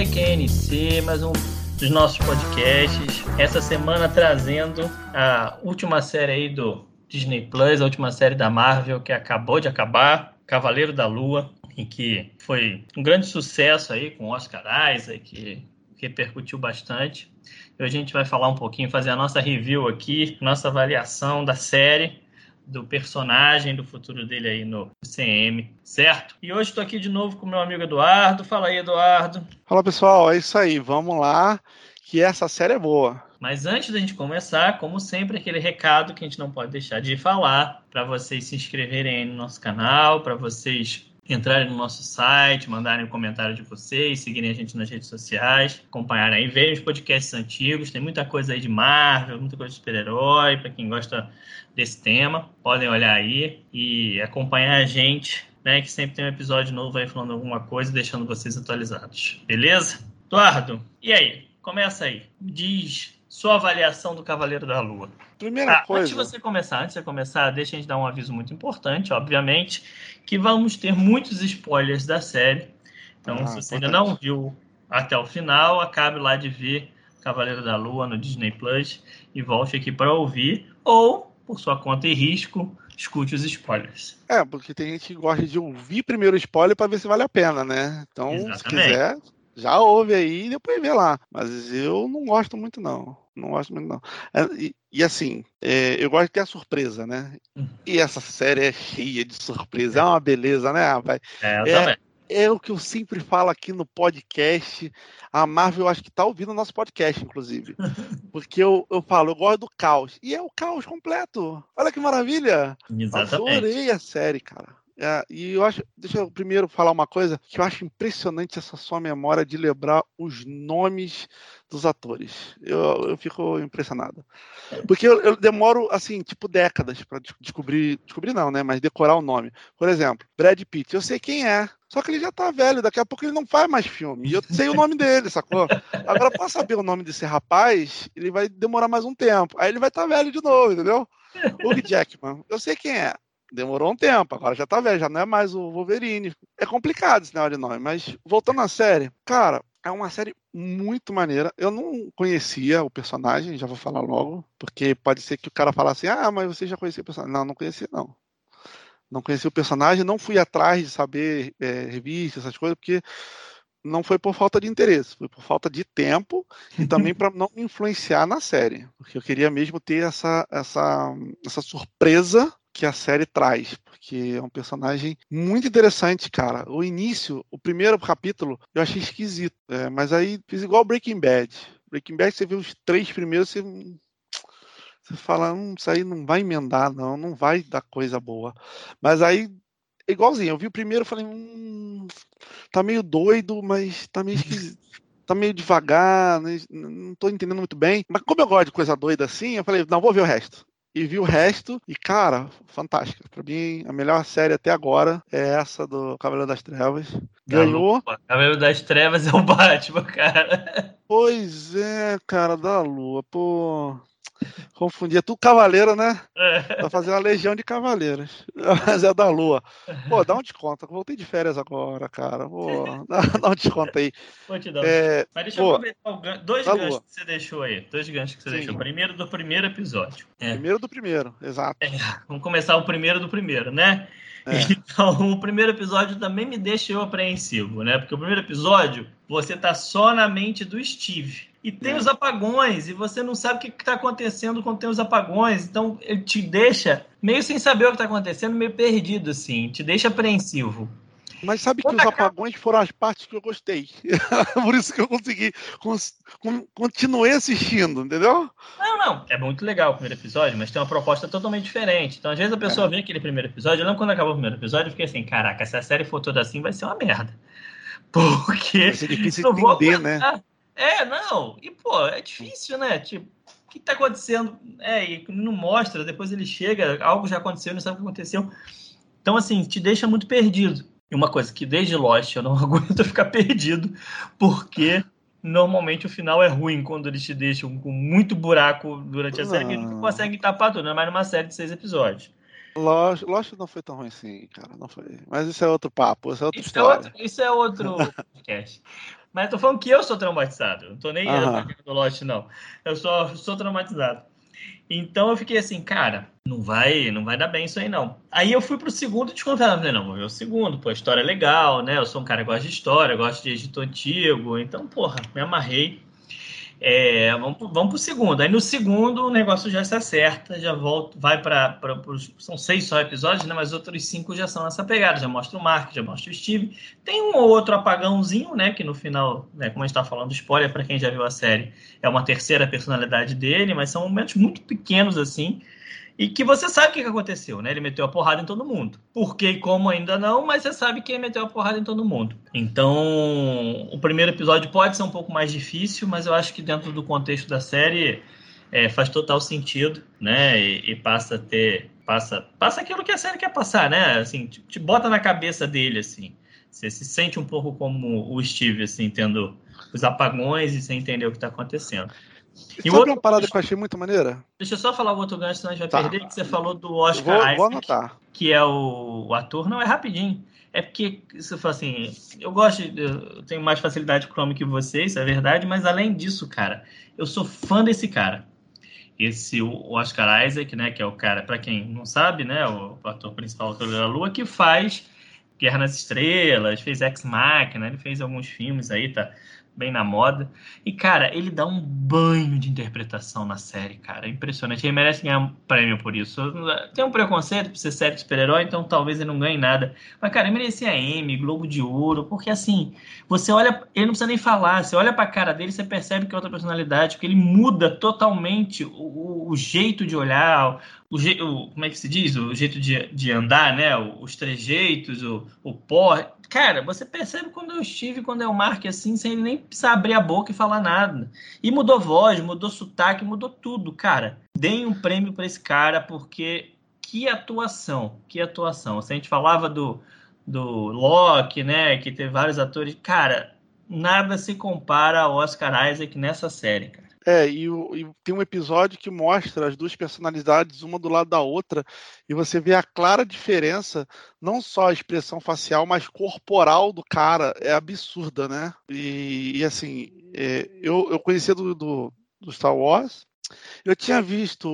TQNC, mais um dos nossos podcasts. Essa semana trazendo a última série aí do Disney Plus, a última série da Marvel que acabou de acabar, Cavaleiro da Lua, em que foi um grande sucesso aí com Oscar Isaac, que repercutiu bastante. Hoje a gente vai falar um pouquinho, fazer a nossa review aqui, nossa avaliação da série do personagem, do futuro dele aí no CM, certo? E hoje estou aqui de novo com meu amigo Eduardo. Fala aí, Eduardo. Fala pessoal, é isso aí, vamos lá, que essa série é boa. Mas antes da gente começar, como sempre, aquele recado que a gente não pode deixar de falar para vocês se inscreverem aí no nosso canal, para vocês entrarem no nosso site, mandarem um comentário de vocês, seguirem a gente nas redes sociais, acompanharem aí, verem os podcasts antigos, tem muita coisa aí de Marvel, muita coisa de super-herói, para quem gosta desse tema, podem olhar aí e acompanhar a gente, né, que sempre tem um episódio novo aí falando alguma coisa, deixando vocês atualizados. Beleza? Eduardo, e aí? Começa aí. Diz sua avaliação do Cavaleiro da Lua. Primeira ah, coisa. Antes de você começar, antes de começar, deixa a gente dar um aviso muito importante, obviamente, que vamos ter muitos spoilers da série. Então, Ah, se você ainda não viu até o final, acabe lá de ver Cavaleiro da Lua no Disney Plus e volte aqui para ouvir, ou, por sua conta e risco, escute os spoilers. É, porque tem gente que gosta de ouvir primeiro o spoiler pra ver se vale a pena, né? Então, se Exatamente. quiser, já ouve aí e depois vê lá. Mas eu não gosto muito, não. Não gosto muito, não. É, E, e assim, é, eu gosto de ter a surpresa, né? Hum. E essa série é cheia de surpresa. É uma beleza, né, rapaz? É, eu É. também. É o que eu sempre falo aqui no podcast. A Marvel, eu acho que tá ouvindo o nosso podcast, inclusive. Porque eu, eu falo, eu gosto do caos. E é o caos completo. Olha que maravilha! Exatamente. Adorei a série, cara. É, e eu acho. Deixa eu primeiro falar uma coisa que eu acho impressionante essa sua memória de lembrar os nomes dos atores. Eu, eu fico impressionado. Porque eu, eu demoro, assim, tipo, décadas pra des- descobrir. Descobrir não, né? Mas decorar o nome. Por exemplo, Brad Pitt, eu sei quem é. Só que ele já tá velho, daqui a pouco ele não faz mais filme. E eu sei o nome dele, sacou? Agora, pra saber o nome desse rapaz, ele vai demorar mais um tempo. Aí ele vai estar velho de novo, entendeu? Hugh Jackman, eu sei quem é. Demorou um tempo, agora já tá velho, já não é mais o Wolverine. É complicado esse negócio de nome, mas voltando à série, cara, é uma série muito maneira. Eu não conhecia o personagem, já vou falar logo, porque pode ser que o cara falasse assim: ah, mas você já conhecia o personagem. Não, não conhecia, não. Não conhecia o personagem, não fui atrás de saber é, revistas, essas coisas, porque não foi por falta de interesse, foi por falta de tempo e também para não me influenciar na série, porque eu queria mesmo ter essa, essa, essa surpresa que a série traz, porque é um personagem muito interessante, cara. O início, o primeiro capítulo, eu achei esquisito, é, mas aí fiz igual Breaking Bad. Breaking Bad, você vê os três primeiros, você, você fala, hum, isso aí não vai emendar, não, não vai dar coisa boa. Mas aí, igualzinho, eu vi o primeiro, falei, hum, tá meio doido, mas tá meio esquisito. Tá meio devagar, né, não tô entendendo muito bem. Mas como eu gosto de coisa doida assim, eu falei, não, vou ver o resto. E vi o resto, e cara, fantástica. Pra mim, a melhor série até agora é essa do Cavaleiro das Trevas. Ganhou. Cavaleiro das Trevas é o Batman, cara. Pois é, cara, da lua. Pô, confundia tudo cavaleiro, né? É. Vai fazer uma legião de cavaleiros. Mas é da lua. Pô, dá um desconto. Voltei de férias agora, cara. Pô, dá, dá um desconto aí. Vou te dar É, Mas deixa eu Pô, aproveitar o gan- dois tá ganchos boa. que você deixou aí. Dois ganchos que você Sim. deixou. Primeiro do primeiro episódio. É, primeiro do primeiro, exato. vamos começar o primeiro do primeiro, né? É. Então, o primeiro episódio também me deixa eu apreensivo, né? Porque o primeiro episódio, você tá só na mente do Steve. E tem É. os apagões, e você não sabe o que está acontecendo quando tem os apagões. Então, ele te deixa meio sem saber o que está acontecendo, meio perdido, assim. Te deixa apreensivo. Mas sabe que os acaba- apagões foram as partes que eu gostei. Por isso que eu consegui. cons- con- continuei assistindo, entendeu? Não, não. É muito legal o primeiro episódio, mas tem uma proposta totalmente diferente. Então, às vezes, a pessoa vê aquele primeiro episódio. Eu lembro quando acabou o primeiro episódio, eu fiquei assim: caraca, se a série for toda assim, vai ser uma merda. Porque. Vai ser difícil não vou entender, né? É, não. E, pô, é difícil, né? Tipo, o que tá acontecendo? É, e não mostra, depois ele chega, algo já aconteceu, não sabe o que aconteceu. Então, assim, te deixa muito perdido. E uma coisa que desde Lost eu não aguento ficar perdido, porque normalmente o final é ruim quando eles te deixam com muito buraco durante a série, que não Não. conseguem tapar tudo, não é mais numa série de seis episódios. Lost, Lost não foi tão ruim assim, cara. Não foi. Mas isso é outro papo, isso é outra Isso é outro, isso é outro podcast. Mas eu tô falando que eu sou traumatizado. Não tô nem atacando do Lost, não. Eu só sou traumatizado. Então eu fiquei assim, cara, não vai, não vai dar bem isso aí, não. Aí eu fui pro segundo desconfiado. Falei, não, vou ver o segundo, pô, a história é legal, né? Eu sou um cara que gosta de história, gosto de Egito Antigo. Então, porra, me amarrei. É, vamos, vamos pro segundo. Aí no segundo o negócio já se acerta, já volta, vai para são seis só episódios, né? Mas outros cinco já são nessa pegada, já mostra o Mark, já mostra o Steve. Tem um ou outro apagãozinho, né? Que no final, né, como a gente tá falando, spoiler para quem já viu a série, é uma terceira personalidade dele, mas são momentos muito pequenos assim. E que você sabe o que aconteceu, né? Ele meteu a porrada em todo mundo. Por que e como ainda não, mas você sabe que ele meteu a porrada em todo mundo. Então, o primeiro episódio pode ser um pouco mais difícil, mas eu acho que dentro do contexto da série é, faz total sentido, né? E, e passa a ter. Passa, passa aquilo que a série quer passar, né? Assim, te, te bota na cabeça dele, assim. Você se sente um pouco como o Steve, assim, tendo os apagões e sem entender o que está acontecendo. E Sabe outro- uma parada que eu achei muito maneira? Deixa eu só falar o outro gancho, senão a gente vai Tá. perder, que você falou do Eu Oscar vou, Isaac, vou anotar. que é o, o ator, não é rapidinho. É porque, você fala assim, eu gosto, eu tenho mais facilidade com o Chrome que vocês, é verdade, mas além disso, cara, eu sou fã desse cara. Esse, o Oscar Isaac, né, que é o cara, para quem não sabe, né, o ator principal do da Lua, que faz Guerra nas Estrelas, fez Ex Machina, ele fez alguns filmes aí, tá bem na moda. E, cara, ele dá um banho de interpretação na série, cara. É impressionante. Ele merece ganhar um prêmio por isso. Tem um preconceito por ser série de super-herói, então talvez ele não ganhe nada. Mas, cara, ele merecia M, Globo de Ouro, porque assim, você olha, ele não precisa nem falar, você olha pra cara dele, você percebe que é outra personalidade, porque ele muda totalmente o, o- o jeito de olhar, o, o- como é que se diz? O jeito de, de andar, né? Os trejeitos, o, o pó. Cara, você percebe quando eu estive, quando o Mark assim, sem nem precisar abrir a boca e falar nada. E mudou voz, mudou sotaque, mudou tudo, cara. Deem um prêmio pra esse cara, porque que atuação, que atuação. Se a gente falava do, do Loki, né, que teve vários atores, cara, nada se compara ao Oscar Isaac nessa série, cara. É, e, o- e tem um episódio que mostra as duas personalidades, uma do lado da outra, e você vê a clara diferença, não só a expressão facial, mas corporal do cara. É absurda, né? E, e, assim, é, eu, eu conhecia do, do, do Star Wars, eu tinha visto,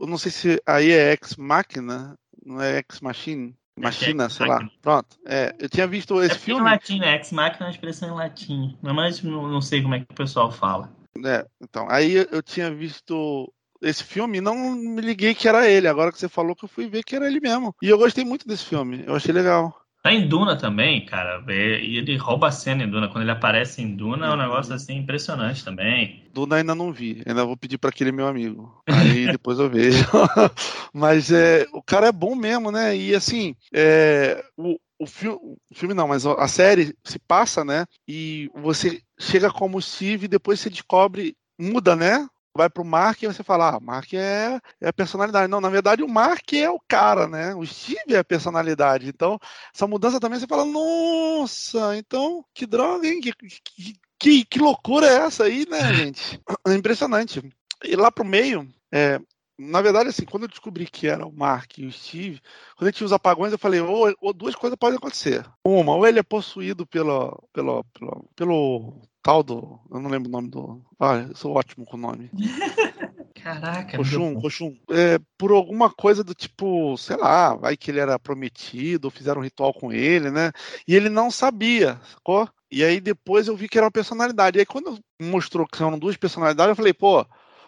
eu não sei se aí é Ex Machina, não é Ex Machine? Machina, Ex sei lá. Machina. Pronto. É, eu tinha visto esse é filme. em latim, né? Ex Machina é uma expressão em latim. Mas não, não sei como é que o pessoal fala. É, então, aí eu- tinha visto esse filme e não me liguei que era ele. Agora que você falou que eu fui ver que era ele mesmo. E eu gostei muito desse filme. Eu achei legal. Tá em Duna também, cara. E ele rouba a cena em Duna. Quando ele aparece em Duna, é um Uhum. negócio assim impressionante também. Duna ainda não vi. Ainda vou pedir para aquele meu amigo. Aí depois eu vejo. mas é, o cara é bom mesmo, né? E assim, é, o, o, filme, o filme não, mas a série se passa, né? E você chega como Steve e depois você descobre, muda, né? Vai pro Mark e você fala, ah, Mark é, é a personalidade. Não, na verdade o Mark é o cara, né? O Steve é a personalidade. Então, essa mudança também você fala, nossa, então, que droga, hein? Que, que, que, que loucura é essa aí, né, gente? É impressionante. E lá pro meio, é, na verdade, assim, quando eu descobri que era o Mark e o Steve, quando a gente os apagões, eu falei, ou, ou duas coisas podem acontecer. Uma, ou ele é possuído pelo, pelo, pelo, pelo tal do. Eu não lembro o nome do. Ah, eu sou ótimo com o nome. Caraca, Roxum, Roxum. É, por alguma coisa do tipo, sei lá, vai que ele era prometido, fizeram um ritual com ele, né? E ele não sabia, sacou? E aí depois eu vi que era uma personalidade. E aí quando mostrou que são duas personalidades, eu falei, pô,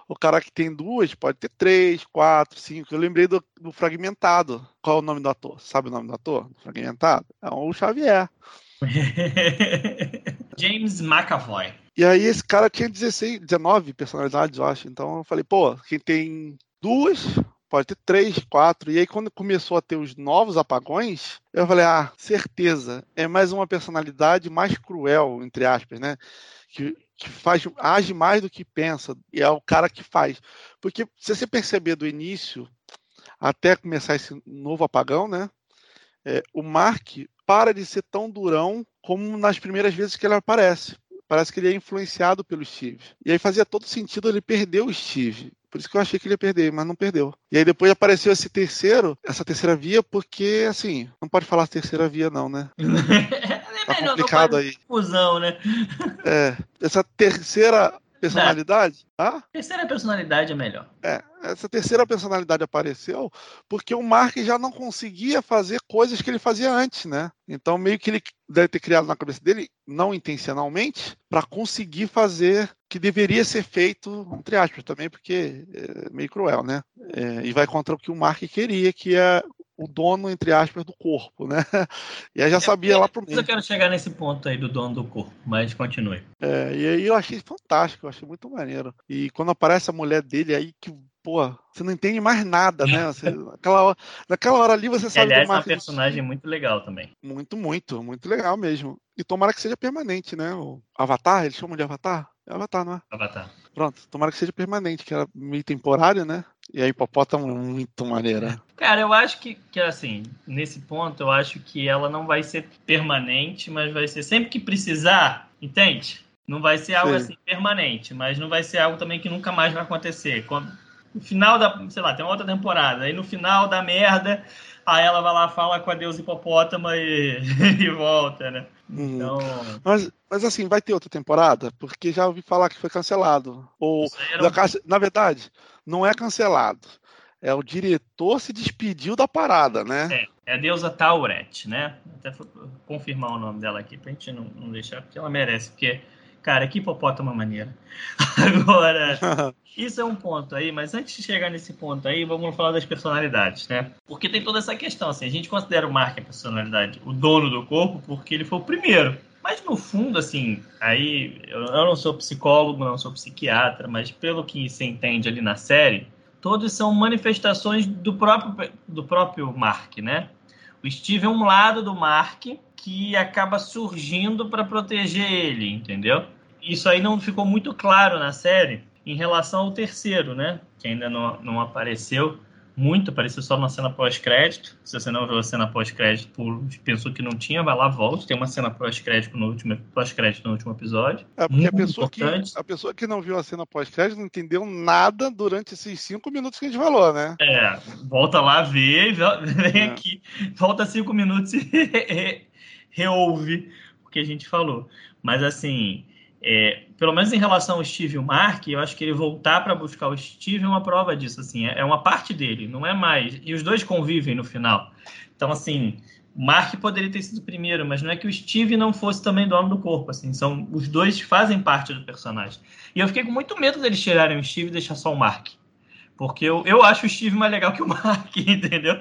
o cara que tem duas pode ter três, quatro, cinco. Eu lembrei do, do Fragmentado. Qual é o nome do ator? Sabe o nome do ator? do Fragmentado? É o Xavier. James McAvoy. E aí esse cara tinha 16, 19 personalidades, eu acho. Então eu falei, pô, quem tem duas, pode ter três, quatro. E aí quando começou a ter os novos apagões, eu falei, ah, certeza, é mais uma personalidade mais cruel, entre aspas, né? Que, que faz, age mais do que pensa. E é o cara que faz. Porque se você perceber do início até começar esse novo apagão, né? É, o Mark para de ser tão durão como nas primeiras vezes que ele aparece parece que ele é influenciado pelo Steve. E aí fazia todo sentido ele perder o Steve. Por isso que eu achei que ele ia perder, mas não perdeu. E aí depois apareceu esse terceiro, essa terceira via, porque, assim, não pode falar terceira via, não, né? tá complicado aí. Fusão, né? É. Essa terceira personalidade. Ah? Terceira personalidade é melhor. É, essa terceira personalidade apareceu porque o Mark já não conseguia fazer coisas que ele fazia antes, né? Então meio que ele deve ter criado na cabeça dele, não intencionalmente, para conseguir fazer que deveria ser feito, entre aspas, também, porque é meio cruel, né? É, e vai contra o que o Mark queria, que é o dono, entre aspas, do corpo, né? E aí já sabia lá pro meio. Eu quero chegar nesse ponto aí do dono do corpo, mas continue. É, e aí eu achei fantástico, eu achei muito maneiro. E quando aparece a mulher dele aí, que, pô, você não entende mais nada, né? Você, naquela, hora, naquela hora ali você sabe Aliás, é um personagem muito legal também. Muito, muito, muito legal mesmo. E tomara que seja permanente, né? O Avatar, eles chamam de Avatar? É Avatar, não é? Avatar. Pronto, tomara que seja permanente, que era meio temporário, né? E a hipopótamo é muito maneira. Cara, eu acho que, que, assim, nesse ponto, eu acho que ela não vai ser permanente, mas vai ser sempre que precisar, entende? Não vai ser algo Sim. assim permanente, mas não vai ser algo também que nunca mais vai acontecer. Quando, no final da, sei lá, tem uma outra temporada, aí no final da merda, aí ela vai lá, fala com a deusa hipopótama e, e volta, né? Uhum. Então... Mas, mas assim, vai ter outra temporada? Porque já ouvi falar que foi cancelado. Ou, um... na verdade, não é cancelado. É o diretor se despediu da parada, né? É, é a deusa Tauret, né? Até confirmar o nome dela aqui pra gente não, não deixar, porque ela merece, porque, cara, que hipopótama maneira. Agora, isso é um ponto aí, mas antes de chegar nesse ponto aí, vamos falar das personalidades, né? Porque tem toda essa questão, assim, a gente considera o Mark a personalidade, o dono do corpo, porque ele foi o primeiro. Mas no fundo, assim, aí eu não sou psicólogo, não sou psiquiatra, mas pelo que se entende ali na série, todos são manifestações do próprio, do próprio Mark, né? O Steve é um lado do Mark que acaba surgindo para proteger ele, entendeu? Isso aí não ficou muito claro na série em relação ao terceiro, né? Que ainda não, não apareceu muito, apareceu só na cena pós-crédito. Se você não viu a cena pós-crédito, pensou que não tinha, vai lá, volte. Tem uma cena pós-crédito no último pós-crédito no último episódio. É porque a pessoa, que, a pessoa que não viu a cena pós-crédito não entendeu nada durante esses cinco minutos que a gente falou, né? É, volta lá, vê, vem é. aqui, volta cinco minutos e reouve o que a gente falou. Mas assim, é, pelo menos em relação ao Steve e o Mark, eu acho que ele voltar para buscar o Steve é uma prova disso, assim, é, é uma parte dele, não é mais. E os dois convivem no final. Então, assim, o Mark poderia ter sido o primeiro, mas não é que o Steve não fosse também dono do corpo, assim, são os dois fazem parte do personagem. E eu fiquei com muito medo deles tirarem o Steve e deixar só o Mark. Porque eu, eu acho o Steve mais legal que o Mark, entendeu?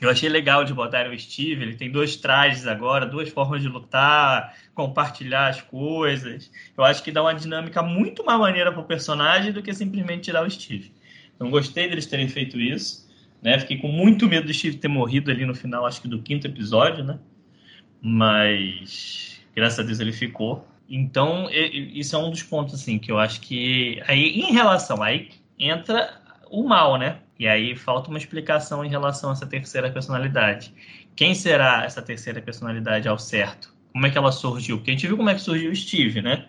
Eu achei legal de botar o Steve, ele tem dois trajes agora, duas formas de lutar, compartilhar as coisas. Eu acho que dá uma dinâmica muito mais maneira para o personagem do que simplesmente tirar o Steve. Então gostei deles terem feito isso, né? Fiquei com muito medo do Steve ter morrido ali no final, acho que do quinto episódio, né? Mas graças a Deus ele ficou. Então, isso é um dos pontos assim que eu acho que aí em relação aí entra o mal, né? E aí falta uma explicação em relação a essa terceira personalidade. Quem será essa terceira personalidade ao certo? Como é que ela surgiu? Porque a gente viu como é que surgiu o Steve, né?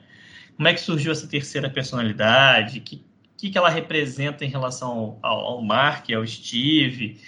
Como é que surgiu essa terceira personalidade? O que, que, que ela representa em relação ao, ao Mark, ao Steve?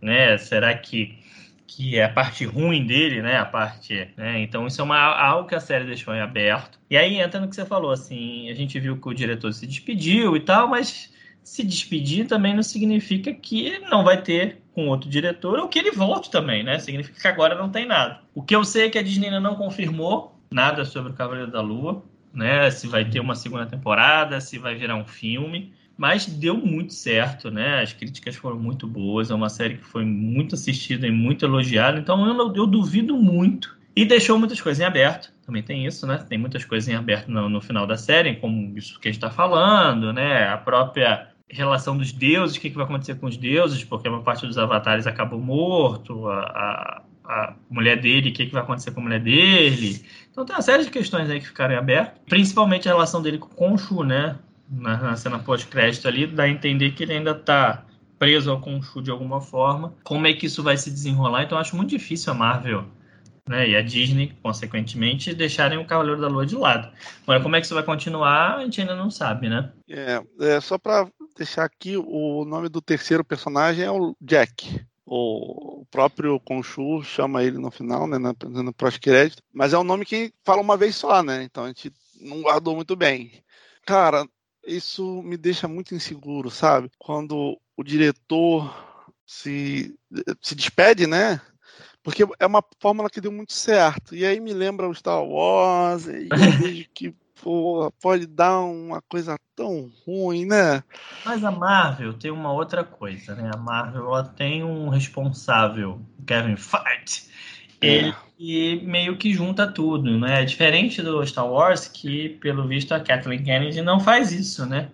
Né? Será que, que é a parte ruim dele, né? A parte, né? Então isso é uma, algo que a série deixou em aberto. E aí entra no que você falou, assim, a gente viu que o diretor se despediu e tal, mas se despedir também não significa que não vai ter com outro diretor ou que ele volte também, né? Significa que agora não tem nada. O que eu sei é que a Disney ainda não confirmou nada sobre o Cavaleiro da Lua, né? Se vai ter uma segunda temporada, se vai virar um filme. Mas deu muito certo, né? As críticas foram muito boas. É uma série que foi muito assistida e muito elogiada. Então eu, eu duvido muito. E deixou muitas coisas em aberto. Também tem isso, né? Tem muitas coisas em aberto no, no final da série, como isso que a gente está falando, né? A própria relação dos deuses, o que, que vai acontecer com os deuses, porque uma parte dos avatares acabou morto, a, a, a mulher dele, o que, que vai acontecer com a mulher dele. Então tem uma série de questões aí que ficaram abertas, principalmente a relação dele com o Khonshu, né? Na, na cena pós-crédito ali, dá a entender que ele ainda está preso ao Khonshu de alguma forma. Como é que isso vai se desenrolar? Então acho muito difícil a Marvel né, e a Disney, consequentemente, deixarem o Cavaleiro da Lua de lado. Agora, como é que isso vai continuar, a gente ainda não sabe, né? É, é só para deixar aqui, o nome do terceiro personagem é o Jack. O próprio Conchu chama ele no final, né, no pós-crédito, mas é um nome que fala uma vez só, né? Então a gente não guardou muito bem. Cara, isso me deixa muito inseguro, sabe? Quando o diretor se, se despede, né? Porque é uma fórmula que deu muito certo. E aí me lembra o Star Wars, e eu vejo que pô, pode dar uma coisa tão ruim, né? Mas a Marvel tem uma outra coisa, né? A Marvel ela tem um responsável, Kevin Feige. Ele é. meio que junta tudo, né? É diferente do Star Wars, que, pelo visto, a Kathleen Kennedy não faz isso, né?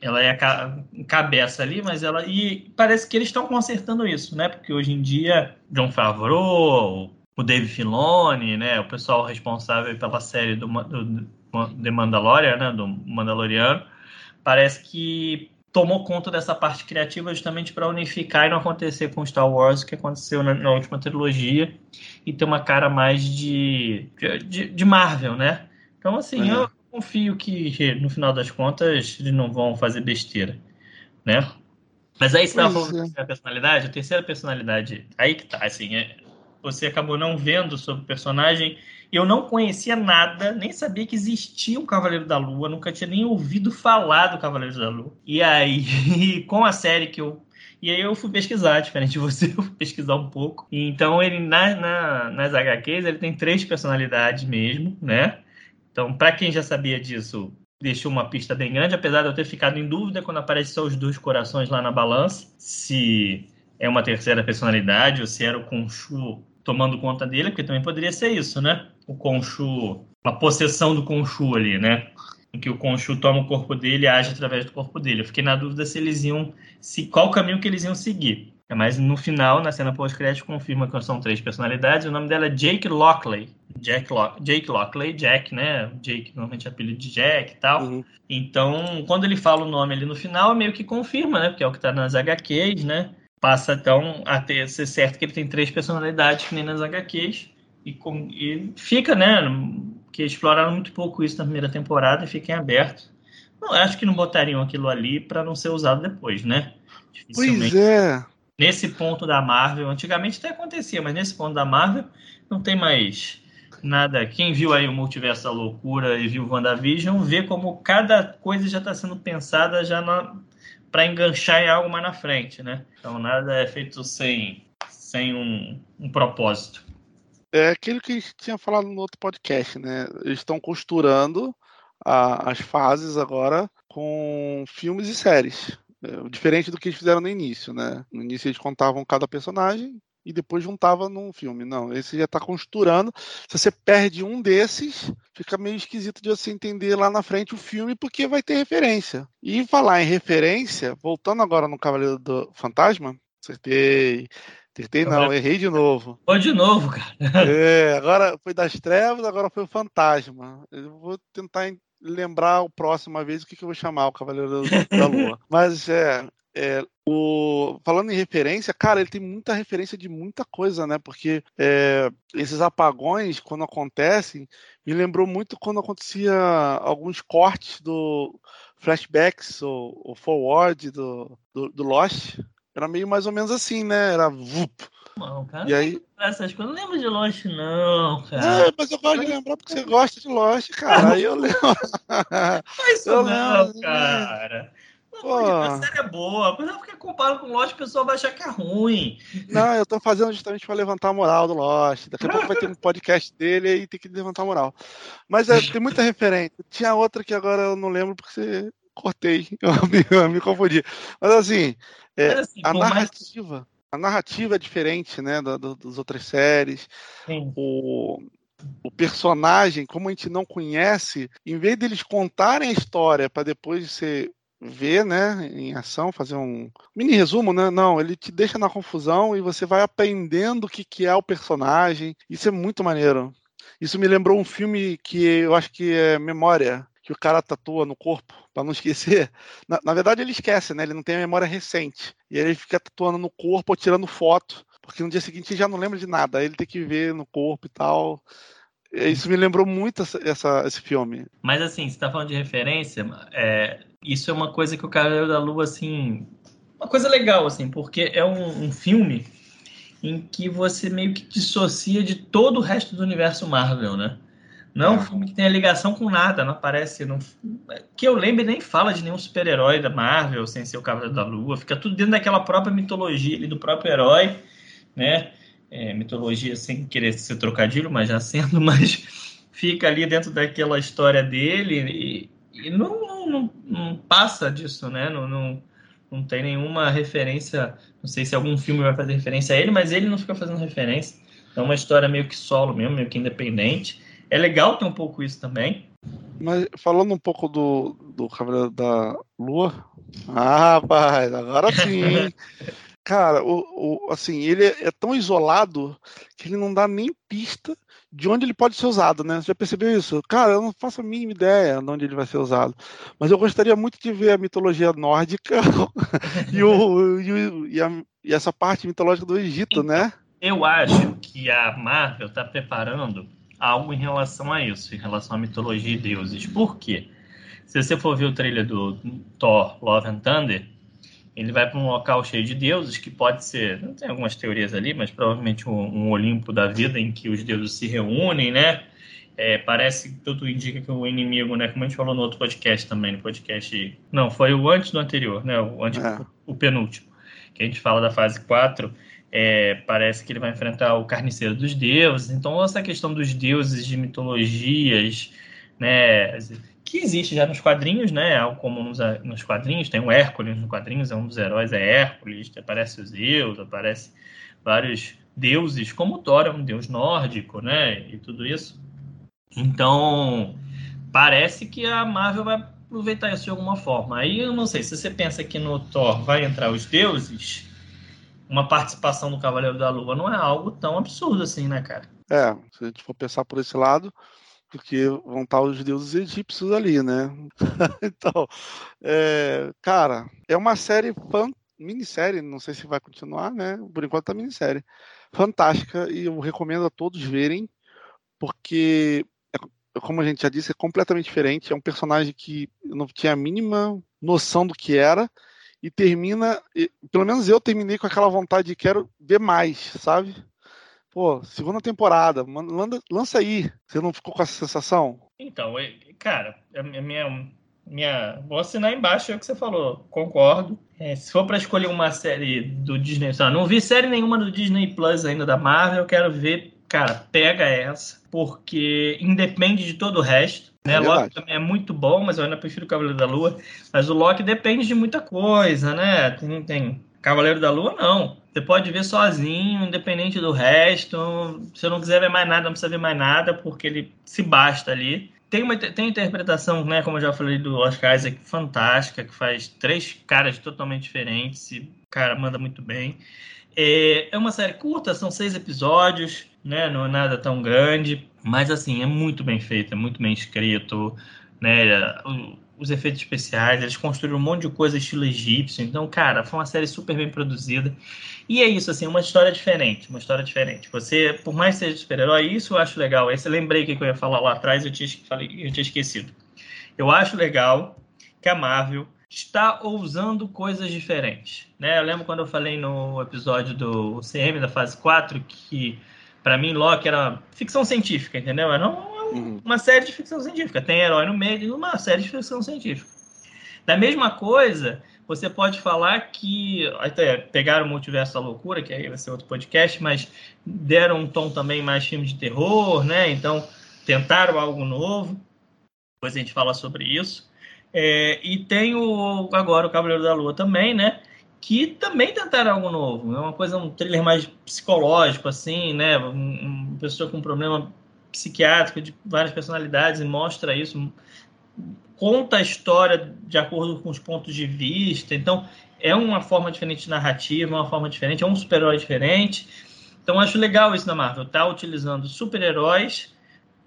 Ela é a cabeça ali, mas ela. E parece que eles estão consertando isso, né? Porque hoje em dia, John Favreau, o Dave Filoni, né? O pessoal responsável pela série do, do, do The Mandalorian, né? Do Mandaloriano, parece que tomou conta dessa parte criativa justamente para unificar e não acontecer com Star Wars o que aconteceu na, na, última trilogia e ter uma cara mais de, de, de Marvel, né? Então, assim, uhum. eu confio que no final das contas eles não vão fazer besteira, né? Mas aí você estava falando é. da terceira personalidade, a terceira personalidade, aí que tá, assim, é, você acabou não vendo sobre o personagem. Eu não conhecia nada, nem sabia que existia o Cavaleiro da Lua, nunca tinha nem ouvido falar do Cavaleiro da Lua. E aí, com a série que eu e aí eu fui pesquisar, diferente de você, eu fui pesquisar um pouco. Então ele na, na, nas HQs ele tem três personalidades mesmo, né? Então, para quem já sabia disso, deixou uma pista bem grande, apesar de eu ter ficado em dúvida quando apareceu os dois corações lá na balança, se é uma terceira personalidade ou se era o Conchu tomando conta dele, porque também poderia ser isso, né? O Conchu, a possessão do Conchu ali, né? Em que o Conchu toma o corpo dele e age através do corpo dele. Eu fiquei na dúvida se eles iam, se qual caminho que eles iam seguir. Mas no final, na cena pós-crédito, confirma que são três personalidades. O nome dela é Jake Lockley. Jack Lock, Jake Lockley, Jack, né? Jake normalmente é apelido de Jack e tal. Uhum. Então, quando ele fala o nome ali no final, meio que confirma, né? Porque é o que tá nas HQs, né? Passa então a ter, ser certo que ele tem três personalidades, que nem nas HQs. E, com, e fica, né? Que exploraram muito pouco isso na primeira temporada e fiquem abertos. Não, acho que não botariam aquilo ali para não ser usado depois, né? Pois é nesse ponto da Marvel, antigamente até acontecia, mas nesse ponto da Marvel não tem mais nada. Quem viu aí o Multiverso da Loucura e viu WandaVision, vê como cada coisa já está sendo pensada já para enganchar em algo mais na frente, né? Então nada é feito sem, sem um, um propósito. É aquilo que a gente tinha falado no outro podcast, né? Eles estão costurando a, as fases agora com filmes e séries. É, diferente do que eles fizeram no início, né? No início eles contavam cada personagem e depois juntava num filme. Não, esse já está costurando. Se você perde um desses, fica meio esquisito de você entender lá na frente o filme, porque vai ter referência. E falar em referência, voltando agora no Cavaleiro do Fantasma, acertei. Acertei não, errei de novo. Foi de novo, cara. É, agora foi das trevas, agora foi o fantasma. Eu vou tentar lembrar o próxima vez o que, que eu vou chamar o Cavaleiro da Lua. Mas é, é, o, falando em referência, cara, ele tem muita referência de muita coisa, né? Porque é, esses apagões, quando acontecem, me lembrou muito quando acontecia alguns cortes do flashbacks ou, ou forward do, do, do, Lost. Era meio mais ou menos assim, né? Era vup, não, cara. E aí... Essas coisas não lembro de Lost, não, cara. É, mas eu gosto de lembrar porque você gosta de Lost, cara. Aí eu lembro. Isso eu não, lembro, cara. Pô. A série é boa. Mas é porque comparo com Lost, o pessoal vai achar que é ruim. Não, eu tô fazendo justamente para levantar a moral do Lost. Daqui a pouco vai ter um podcast dele e tem que levantar a moral. Mas é, tem muita referência. Tinha outra que agora eu não lembro porque você cortei. Eu me, eu me confundi. Mas assim, é, assim a narrativa. A narrativa é diferente, né, da, da, das outras séries. O, o personagem, como a gente não conhece, em vez deles contarem a história para depois você ver, né, em ação, fazer um mini resumo, né? Não, ele te deixa na confusão e você vai aprendendo o que, que é o personagem. Isso é muito maneiro. Isso me lembrou um filme que eu acho que é Memória, que o cara tatua no corpo para não esquecer. Na, na, verdade, ele esquece, né? Ele não tem memória recente. E ele fica tatuando no corpo ou tirando foto, porque no dia seguinte ele já não lembra de nada. Aí ele tem que ver no corpo e tal. Isso me lembrou muito essa, essa, esse filme. Mas assim, você tá falando de referência, é, isso é uma coisa que o Cavaleiro da Lua, assim. Uma coisa legal, assim, porque é um, um filme em que você meio que dissocia de todo o resto do universo Marvel, né? Não é um filme que tenha ligação com nada, não aparece. Não... Que eu lembre, nem fala de nenhum super-herói da Marvel sem ser o Cavaleiro da Lua. Fica tudo dentro daquela própria mitologia ali do próprio herói, né? É, mitologia sem querer ser trocadilho, mas já sendo, mas fica ali dentro daquela história dele e, e não, não, não, passa disso, né? Não, não, não tem nenhuma referência. Não sei se algum filme vai fazer referência a ele, mas ele não fica fazendo referência. É uma história meio que solo mesmo, meio que independente. É legal ter um pouco isso também. Mas falando um pouco do, do Cavaleiro da Lua. Ah, rapaz, agora sim. Cara, o, o, assim, ele é tão isolado que ele não dá nem pista de onde ele pode ser usado, né? Você já percebeu isso? Cara, eu não faço a mínima ideia de onde ele vai ser usado. Mas eu gostaria muito de ver a mitologia nórdica e, o, e, e, a, e, essa parte mitológica do Egito, então, né? Eu acho que a Marvel está preparando algo em relação a isso, em relação à mitologia e deuses. Por quê? Se você for ver o trailer do Thor Love and Thunder, ele vai para um local cheio de deuses, que pode ser, não tem algumas teorias ali, mas provavelmente um, um Olimpo da vida em que os deuses se reúnem, né? É, parece tudo indica que o inimigo, né? Como a gente falou no outro podcast também, no podcast. Não, foi o antes do anterior, né? O, antes, é. o penúltimo, que a gente fala da fase 4. É, parece que ele vai enfrentar o carniceiro dos deuses. Então, essa questão dos deuses de mitologias, né? que existe já nos quadrinhos, né? É algo nos, nos quadrinhos. Tem o Hércules nos quadrinhos, é um dos heróis, é Hércules. Aparece os Zeus, aparece vários deuses, como Thor é um deus nórdico, né? E tudo isso. Então, parece que a Marvel vai aproveitar isso de alguma forma. Aí eu não sei, se você pensa que no Thor vai entrar os deuses, uma participação do Cavaleiro da Lua não é algo tão absurdo assim, né, cara? É, se a gente for pensar por esse lado, porque vão estar os deuses egípcios ali, né? então, é, cara, é uma série fan, minissérie, não sei se vai continuar, né? Por enquanto tá minissérie. Fantástica e eu recomendo a todos verem, porque, é, como a gente já disse, é completamente diferente. É um personagem que eu não tinha a mínima noção do que era e termina, pelo menos eu terminei com aquela vontade de quero ver mais, sabe? Pô, segunda temporada, manda, lança aí. Você não ficou com essa sensação? Então, cara, a minha, minha. Vou assinar embaixo é o que você falou, concordo. É, se for para escolher uma série do Disney, não vi série nenhuma do Disney Plus ainda da Marvel, eu quero ver, cara, pega essa, porque independe de todo o resto. Né? É Loki também é muito bom, mas eu ainda prefiro o Cavaleiro da Lua. Mas o Loki depende de muita coisa, né? Tem, tem Cavaleiro da Lua, não. Você pode ver sozinho, independente do resto. Se não quiser ver mais nada, não precisa ver mais nada, porque ele se basta ali. Tem uma tem interpretação, né, como eu já falei, do Oscar Isaac, fantástica, que faz três caras totalmente diferentes e, cara, manda muito bem. É, é uma série curta, são seis episódios, né, não é nada tão grande, mas, assim, é muito bem feito, é muito bem escrito, né, os efeitos especiais, eles construíram um monte de coisa estilo egípcio. Então, cara, foi uma série super bem produzida. E é isso, assim, uma história diferente, uma história diferente. Você, por mais que seja super-herói, isso eu acho legal. Esse eu lembrei que eu ia falar lá atrás, eu tinha, falei, eu tinha esquecido. Eu acho legal que a Marvel está ousando coisas diferentes. Né? Eu lembro quando eu falei no episódio do CM da fase 4 que, para mim, Loki era ficção científica, entendeu? Era um uhum. uma série de ficção científica. Tem herói no meio de uma série de ficção científica. Da mesma coisa, você pode falar que. Até pegaram o Multiverso da Loucura, que aí vai ser outro podcast, mas deram um tom também mais filme de terror, né? Então, tentaram algo novo. Depois a gente fala sobre isso. É, e tem o, agora o Cavaleiro da Lua também, né? Que também tentaram algo novo. É uma coisa, um thriller mais psicológico, assim, né? Um, uma pessoa com um problema psiquiátrico de várias personalidades e mostra isso, conta a história de acordo com os pontos de vista. Então, é uma forma diferente de narrativa, uma forma diferente, é um super-herói diferente. Então, acho legal isso na Marvel, tá utilizando super-heróis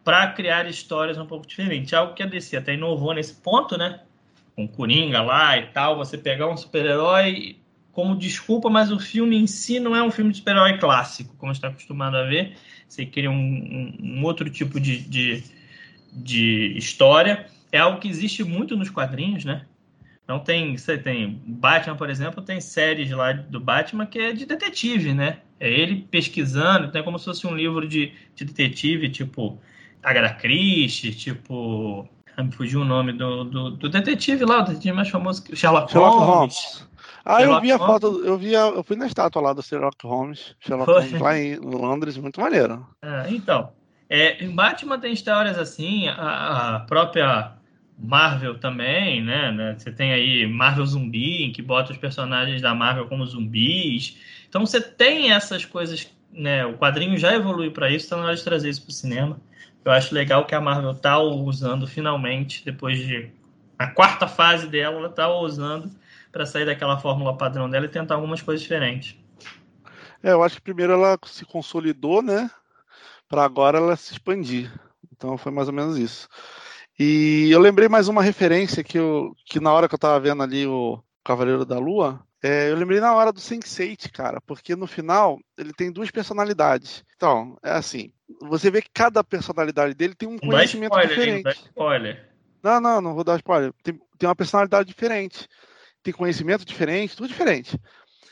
para criar histórias um pouco diferentes. Algo que a DC até inovou nesse ponto, né? Com Coringa lá e tal, você pegar um super-herói como desculpa, mas o filme em si não é um filme de super-herói clássico, como está acostumado a ver. Você cria um, um, um outro tipo de, de, de, história. É algo que existe muito nos quadrinhos, né? Então tem, você tem Batman, por exemplo, tem séries lá do Batman que é de detetive, né? É ele pesquisando, tem como se fosse um livro de, de detetive, tipo Agatha Christie, tipo me fugiu o nome do, do, do, detetive lá, o detetive mais famoso, Sherlock, Sherlock Holmes. Holmes. Ah, Sherlock eu vi a Holmes. foto, eu vi a, eu fui na estátua lá do Sherlock Holmes, Sherlock Holmes lá em Londres, muito maneiro. Ah, então, é, em Batman tem histórias assim, a, a, própria Marvel também, né, né? Você tem aí Marvel Zumbi, em que bota os personagens da Marvel como zumbis. Então você tem essas coisas, né? O quadrinho já evolui para isso, então na hora de trazer isso para o cinema. Eu acho legal que a Marvel tá usando finalmente, depois de a quarta fase dela, ela tá usando para sair daquela fórmula padrão dela e tentar algumas coisas diferentes. É, eu acho que primeiro ela se consolidou, né? Para agora ela se expandir. Então foi mais ou menos isso. E eu lembrei mais uma referência que, eu, que na hora que eu tava vendo ali o Cavaleiro da Lua, é, eu lembrei na hora do Sense8, cara, porque no final ele tem duas personalidades. Então, é assim, você vê que cada personalidade dele tem um conhecimento spoiler, diferente. Não, spoiler. não, não, não vou dar spoiler. Tem, tem uma personalidade diferente, tem conhecimento diferente, tudo diferente.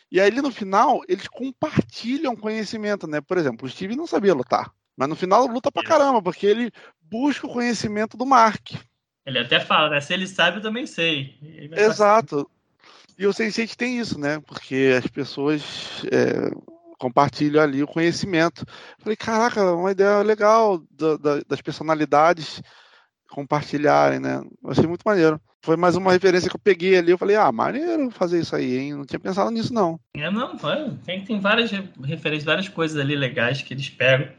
E aí no final eles compartilham conhecimento, né? Por exemplo, o Steve não sabia lutar, mas no final luta pra caramba, porque ele busca o conhecimento do Mark. Ele até fala, né? Se ele sabe, eu também sei. Exato. E o Sense8 tem isso, né? Porque as pessoas é, compartilham ali o conhecimento. Falei, caraca, uma ideia legal da, da, das personalidades compartilharem, né? Eu achei muito maneiro. Foi mais uma referência que eu peguei ali. Eu falei, ah, maneiro fazer isso aí, hein? Não tinha pensado nisso, não. É, não, tem, tem várias referências, várias coisas ali legais que eles pegam.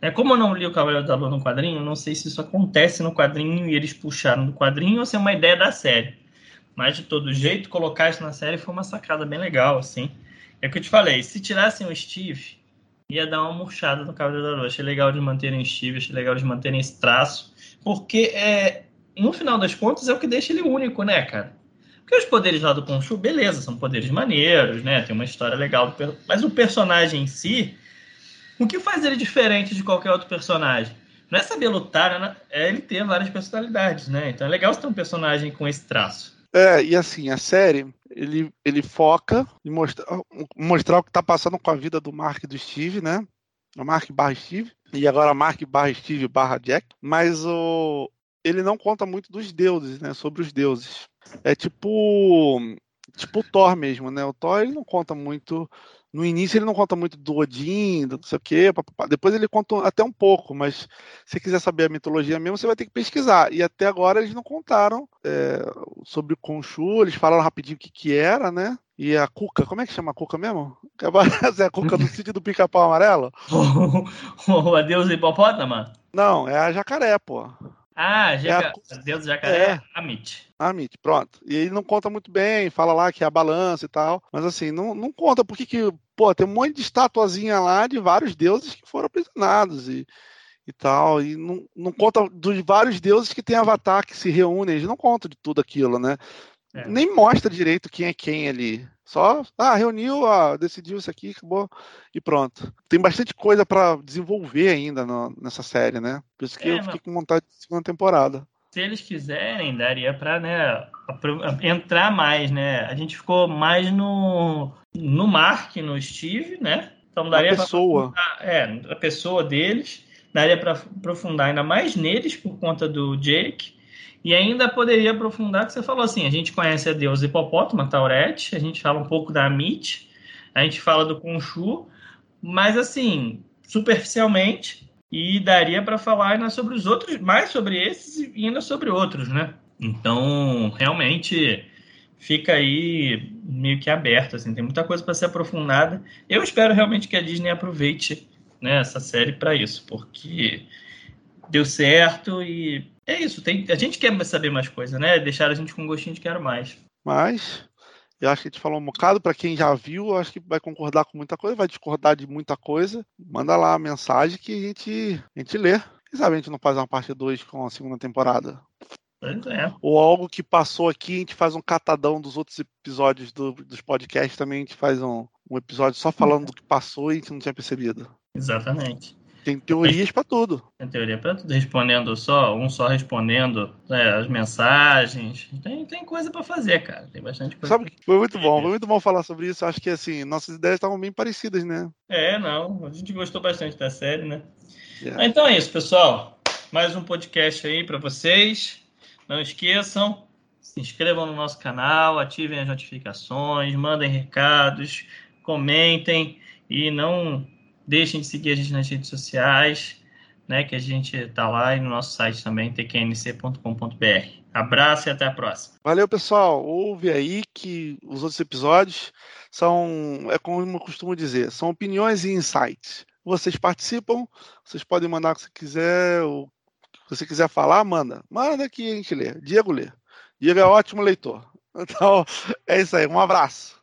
É, como eu não li o Cavaleiro da Lua no quadrinho, não sei se isso acontece no quadrinho e eles puxaram do quadrinho ou se é uma ideia da série. Mas de todo jeito, colocar isso na série foi uma sacada bem legal, assim. É o que eu te falei, se tirassem o Steve, ia dar uma murchada no Cavaleiro da Lua. Achei legal de manterem Steve, achei legal de manterem esse traço, porque é, no final das contas é o que deixa ele único, né, cara? Porque os poderes lá do Khonshu, beleza, são poderes maneiros, né? Tem uma história legal, mas o personagem em si, o que faz ele diferente de qualquer outro personagem? Não é saber lutar, né? é ele ter várias personalidades, né? Então é legal você ter um personagem com esse traço. É, e assim, a série, ele, ele foca em mostrar, mostrar o que está passando com a vida do Mark e do Steve, né? O Mark barra Steve, e agora Mark barra Steve barra Jack, mas o, ele não conta muito dos deuses, né? Sobre os deuses. É tipo tipo o Thor mesmo, né? O Thor ele não conta muito no início ele não conta muito do Odin, do não sei o quê, depois ele conta até um pouco, mas se quiser saber a mitologia mesmo, você vai ter que pesquisar. E até agora eles não contaram é, sobre o Khonshu, eles falaram rapidinho o que, que era, né? E a Cuca, como é que chama a Cuca mesmo? É a Cuca do sítio do pica-pau amarelo? o adeus hipopótama? Não, é a jacaré, pô. Ah, jaca... é a... Deus do jacaré, é. Amit. Amit, pronto. E ele não conta muito bem, fala lá que é a balança e tal, mas assim, não, não conta porque que, pô, tem um monte de estatuazinha lá de vários deuses que foram aprisionados e, e tal, e não, não conta dos vários deuses que tem avatar que se reúnem, eles não contam de tudo aquilo, né? É. Nem mostra direito quem é quem ali. Só, ah, reuniu, ah, decidiu isso aqui, acabou e pronto. Tem bastante coisa para desenvolver ainda no, nessa série, né? Por isso que é, eu fiquei com vontade de segunda temporada. Se eles quiserem, daria para, né, entrar mais, né? A gente ficou mais no no Mark, no Steve, né? Então daria a pessoa. é, a pessoa deles, daria para aprofundar ainda mais neles por conta do Jake e ainda poderia aprofundar que você falou assim, a gente conhece a deusa hipopótamo, Taurete, a gente fala um pouco da Amit, a gente fala do Khonshu, mas assim, superficialmente, e daria para falar ainda sobre os outros, mais sobre esses e ainda sobre outros, né? Então, realmente fica aí meio que aberto, assim, tem muita coisa para ser aprofundada. Eu espero realmente que a Disney aproveite né, essa série para isso, porque deu certo e é isso, tem, a gente quer saber mais coisa, né? Deixar a gente com um gostinho de quero mais. Mas eu acho que a gente falou um bocado. Para quem já viu, eu acho que vai concordar com muita coisa, vai discordar de muita coisa. Manda lá a mensagem que a gente, a gente lê. Quem sabe a gente não faz uma parte 2 com a segunda temporada? É. Ou algo que passou aqui, a gente faz um catadão dos outros episódios do, dos podcasts também, a gente faz um, um episódio só falando do que passou e a gente não tinha percebido. Exatamente. Tem teorias para tudo. Tem teoria para tudo, respondendo só, um só respondendo é, as mensagens. Tem, tem coisa para fazer, cara. Tem bastante coisa. Sabe, foi muito bom, foi muito bom falar sobre isso. Acho que assim, nossas ideias estavam bem parecidas, né? É, não. A gente gostou bastante da série, né? Yeah. Então é isso, pessoal. Mais um podcast aí para vocês. Não esqueçam, se inscrevam no nosso canal, ativem as notificações, mandem recados, comentem e não deixem de seguir a gente nas redes sociais, né? Que a gente está lá e no nosso site também, tqnc.com.br. Abraço e até a próxima. Valeu, pessoal. Ouve aí que os outros episódios são, é como eu costumo dizer, são opiniões e insights. Vocês participam, vocês podem mandar o que você quiser, o que você quiser falar, manda. Manda que a gente lê. Diego lê. Diego é ótimo leitor. Então, é isso aí. Um abraço.